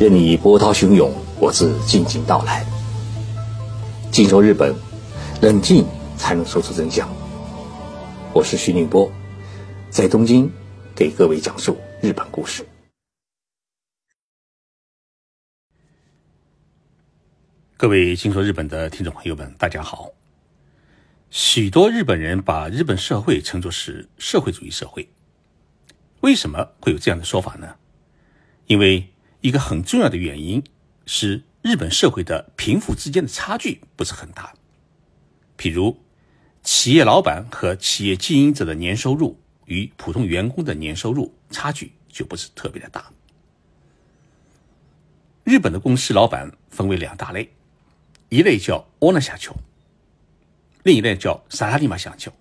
任你波涛汹涌，我自静静到来。静说日本，冷静才能说出真相。我是徐宁波，在东京给各位讲述日本故事。各位静说日本的听众朋友们，大家好。许多日本人把日本社会称作是社会主义社会，为什么会有这样的说法呢？因为一个很重要的原因是日本社会的贫富之间的差距不是很大。比如企业老板和企业经营者的年收入与普通员工的年收入差距就不是特别的大。日本的公司老板分为两大类一类叫 oner 下丘另一类叫萨拉蒂玛下丘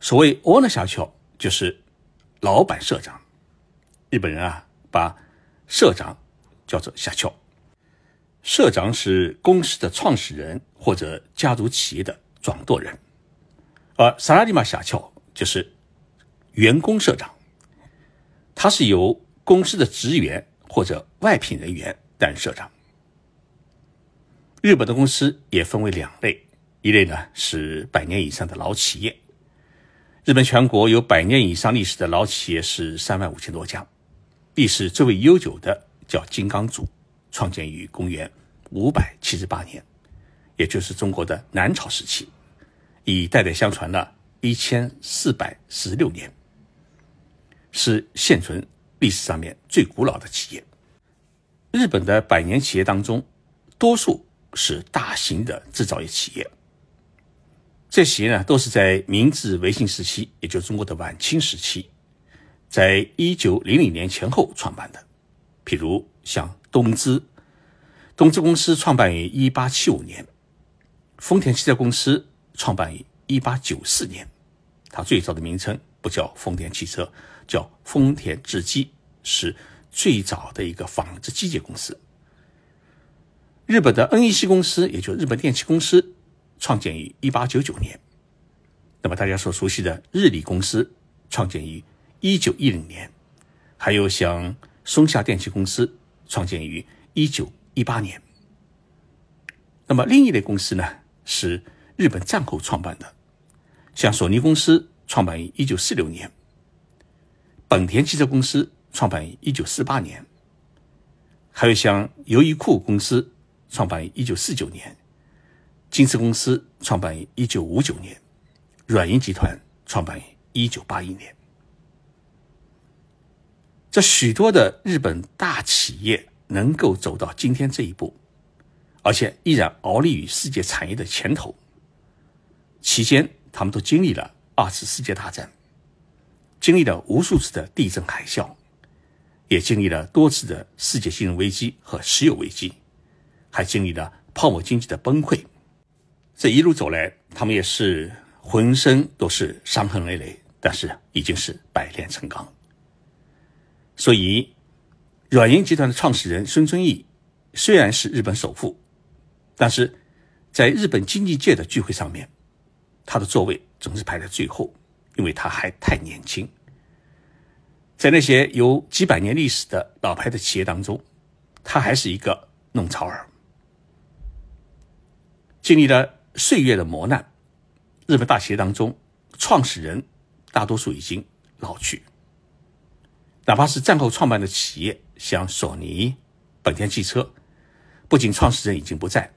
所谓 oner 下丘就是老板社长。日本人啊把社长叫做下翘，社长是公司的创始人或者家族企业的掌舵人，而萨拉利马下翘就是员工社长，他是由公司的职员或者外聘人员担任社长。日本的公司也分为两类，一类呢是百年以上的老企业，日本全国有百年以上历史的老企业是三万五千多家。历史最为悠久的叫金刚组，创建于公元五百七十八年，也就是中国的南朝时期，已代代相传了一千四百十六年，是现存历史上面最古老的企业。日本的百年企业当中，多数是大型的制造业企业，这些呢都是在明治维新时期，也就是中国的晚清时期。在一九零零年前后创办的，譬如像东芝，东芝公司创办于一八七五年；丰田汽车公司创办于一八九四年，它最早的名称不叫丰田汽车，叫丰田制机，是最早的一个纺织机械公司。日本的 NEC 公司，也就日本电器公司，创建于一八九九年。那么大家所熟悉的日立公司，创建于。一九一零年，还有像松下电器公司创建于一九一八年。那么另一类公司呢，是日本战后创办的，像索尼公司创办于一九四六年，本田汽车公司创办于一九四八年，还有像优衣库公司创办于一九四九年，金瓷公司创办于一九五九年，软银集团创办于一九八一年。这许多的日本大企业能够走到今天这一步，而且依然傲立于世界产业的前头。期间，他们都经历了二次世界大战，经历了无数次的地震海啸，也经历了多次的世界金融危机和石油危机，还经历了泡沫经济的崩溃。这一路走来，他们也是浑身都是伤痕累累，但是已经是百炼成钢。所以，软银集团的创始人孙正义虽然是日本首富，但是在日本经济界的聚会上面，他的座位总是排在最后，因为他还太年轻。在那些有几百年历史的老牌的企业当中，他还是一个弄潮儿。经历了岁月的磨难，日本大企业当中，创始人大多数已经老去。哪怕是战后创办的企业，像索尼、本田汽车，不仅创始人已经不在，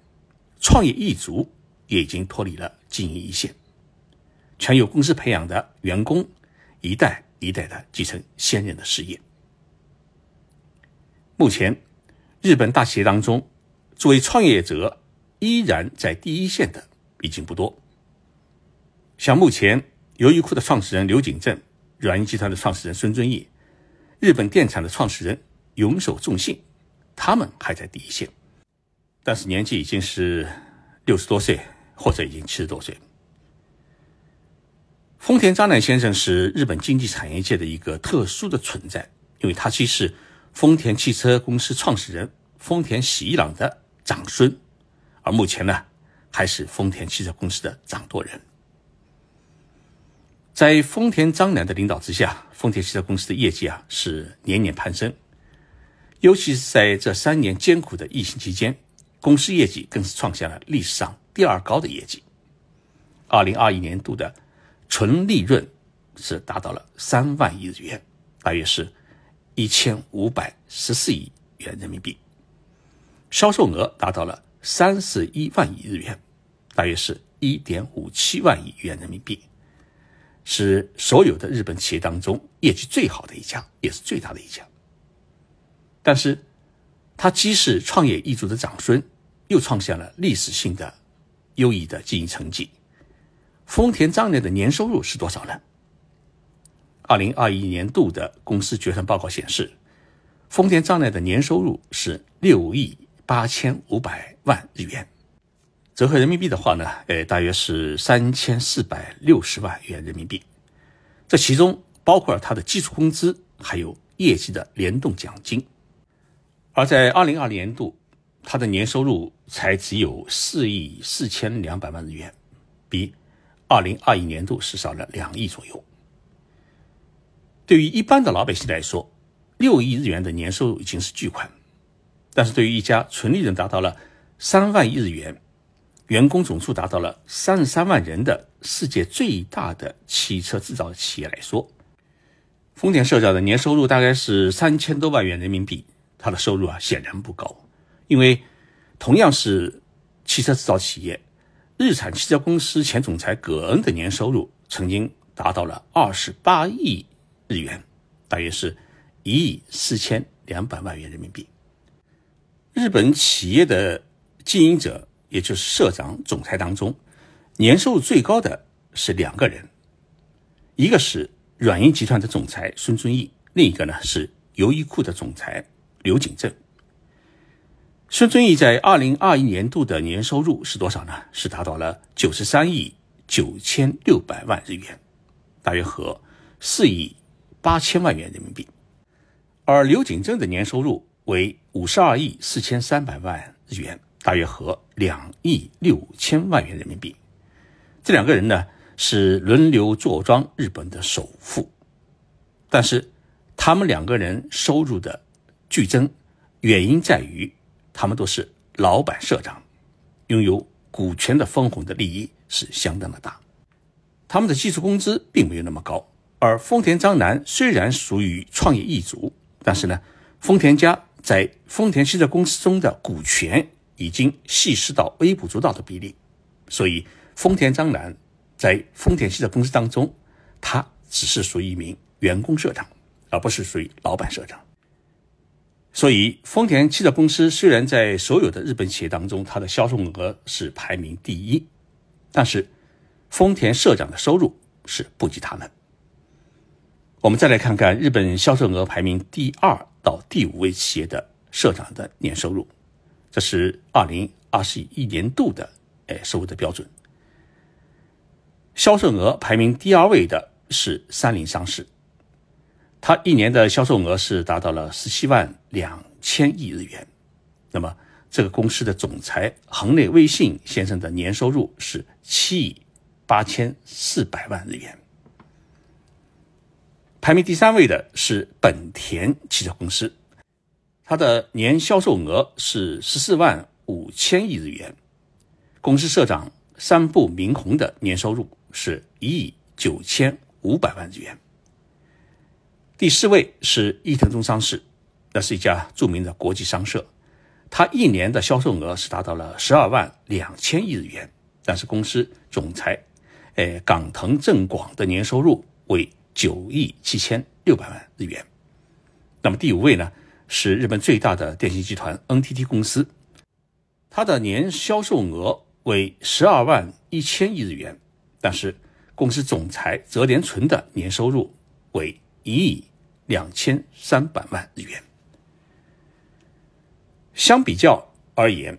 创业一族也已经脱离了经营一线，全由公司培养的员工一代一代的继承先人的事业。目前，日本大企业当中，作为创业者依然在第一线的已经不多。像目前优衣库的创始人刘景正、软银集团的创始人孙正义。日本电产的创始人永守重信，他们还在第一线，但是年纪已经是六十多岁，或者已经七十多岁。丰田章男先生是日本经济产业界的一个特殊的存在，因为他既是丰田汽车公司创始人丰田喜一郎的长孙，而目前呢，还是丰田汽车公司的掌舵人。在丰田章男的领导之下，丰田汽车公司的业绩啊是年年攀升。尤其是在这三年艰苦的疫情期间，公司业绩更是创下了历史上第二高的业绩。二零二一年度的纯利润是达到了三万亿日元，大约是一千五百十四亿元人民币；销售额达到了三十一万亿日元，大约是一点五七万亿元人民币，是所有的日本企业当中业绩最好的一家，也是最大的一家。但是，他既是创业一族的长孙，又创下了历史性的优异的经营成绩。丰田章男的年收入是多少呢？二零二一年度的公司决算报告显示，丰田章男的年收入是六亿八千五百万日元，折合人民币的话呢，呃，大约是三千四百六十万元人民币。这其中包括了他的基础工资，还有业绩的联动奖金。而在二零二零年度，他的年收入才只有四亿四千两百万日元，比。二零二一年度是少了两亿左右。对于一般的老百姓来说，六亿日元的年收入已经是巨款，但是对于一家纯利润达到了三万亿日元、员工总数达到了三十三万人的世界最大的汽车制造企业来说，丰田社长的年收入大概是三千多万元人民币，他的收入啊显然不高，因为同样是汽车制造企业。日产汽车公司前总裁葛恩的年收入曾经达到了二十八亿日元，大约是一亿四千两百万元人民币。日本企业的经营者，也就是社长、总裁当中，年收入最高的是两个人，一个是软银集团的总裁孙正义，另一个呢是优衣库的总裁刘景正。孙正义在二零二一年度的年收入是多少呢？是达到了九十三亿九千六百万日元，大约合四亿八千万元人民币。而刘景正的年收入为五十二亿四千三百万日元，大约合两亿六千万元人民币。这两个人呢是轮流坐庄日本的首富，但是他们两个人收入的剧增，原因在于。他们都是老板、社长，拥有股权的分红的利益是相当的大。他们的基础工资并没有那么高，而丰田章男虽然属于创业一族，但是呢，丰田家在丰田汽车公司中的股权已经稀释到微不足道的比例，所以丰田章男在丰田汽车公司当中，他只是属于一名员工社长，而不是属于老板社长。所以，丰田汽车公司虽然在所有的日本企业当中，它的销售额是排名第一，但是丰田社长的收入是不及他们。我们再来看看日本销售额排名第二到第五位企业的社长的年收入，这是二零二一年度的哎收入的标准。销售额排名第二位的是三菱商事。他一年的销售额是达到了十七万两千亿日元，那么这个公司的总裁横内威信先生的年收入是七亿八千四百万日元。排名第三位的是本田汽车公司，它的年销售额是十四万五千亿日元，公司社长三部明宏的年收入是一亿九千五百万日元。第四位是伊藤忠商事，那是一家著名的国际商社，它一年的销售额是达到了十二万两千亿日元，但是公司总裁，诶冈藤正广的年收入为九亿七千六百万日元。那么第五位呢是日本最大的电信集团 NTT 公司，它的年销售额为十二万一千亿日元，但是公司总裁泽连纯的年收入为。一亿两千三百万日元。相比较而言，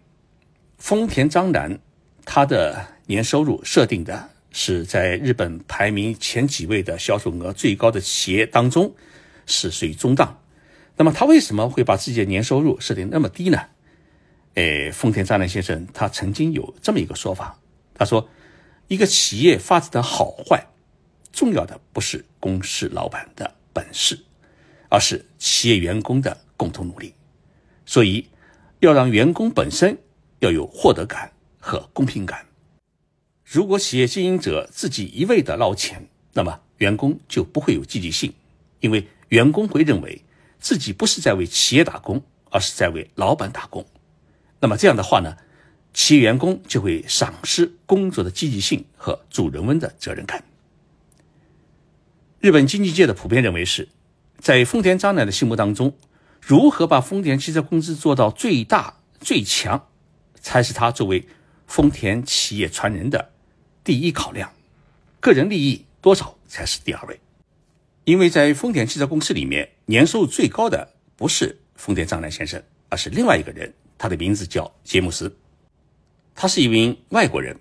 丰田章男他的年收入设定的是在日本排名前几位的销售额最高的企业当中是属于中档。那么他为什么会把自己的年收入设定那么低呢？诶，丰田章男先生他曾经有这么一个说法，他说，一个企业发展的好坏。重要的不是公司老板的本事，而是企业员工的共同努力。所以要让员工本身要有获得感和公平感。如果企业经营者自己一味的捞钱，那么员工就不会有积极性，因为员工会认为自己不是在为企业打工，而是在为老板打工。那么这样的话呢，企业员工就会丧失工作的积极性和主人翁的责任感。日本经济界的普遍认为是，在丰田章男的心目当中，如何把丰田汽车公司做到最大最强，才是他作为丰田企业传人的第一考量，个人利益多少才是第二位。因为在丰田汽车公司里面，年收入最高的不是丰田章男先生，而是另外一个人，他的名字叫杰姆斯，他是一名外国人，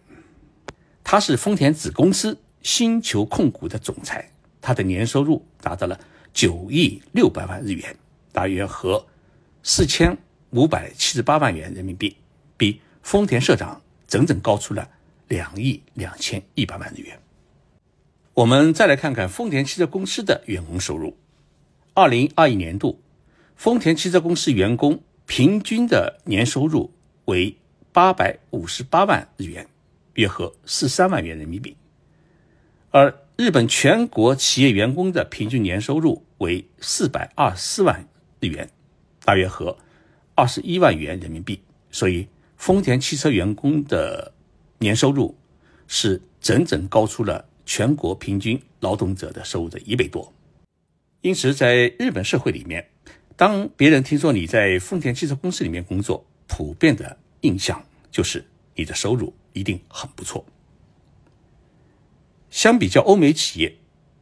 他是丰田子公司星球控股的总裁。他的年收入达到了九亿六百万日元，大约和四千五百七十八万元人民币，比丰田社长整整高出了两亿两千一百万日元。我们再来看看丰田汽车公司的员工收入。二零二一年度，丰田汽车公司员工平均的年收入为八百五十八万日元，约合四三万元人民币，而。日本全国企业员工的平均年收入为四百二十四万日元，大约合二十一万元人民币。所以，丰田汽车员工的年收入是整整高出了全国平均劳动者的收入的一倍多。因此，在日本社会里面，当别人听说你在丰田汽车公司里面工作，普遍的印象就是你的收入一定很不错。相比较欧美企业，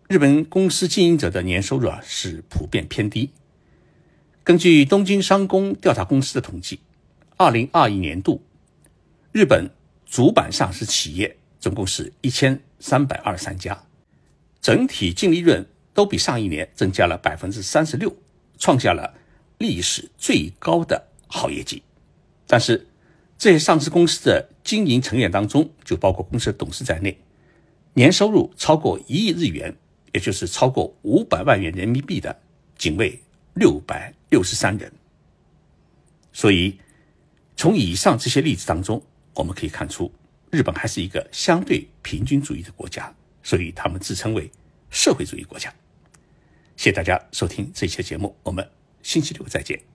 日本公司经营者的年收入啊是普遍偏低。根据东京商工调查公司的统计，二零二一年度日本主板上市企业总共是一千三百二十三家，整体净利润都比上一年增加了百分之三十六，创下了历史最高的好业绩。但是，这些上市公司的经营成员当中，就包括公司的董事在内。年收入超过一亿日元，也就是超过五百万元人民币的，仅为六百六十三人。所以，从以上这些例子当中，我们可以看出，日本还是一个相对平均主义的国家，所以他们自称为社会主义国家。谢谢大家收听这期节目，我们星期六再见。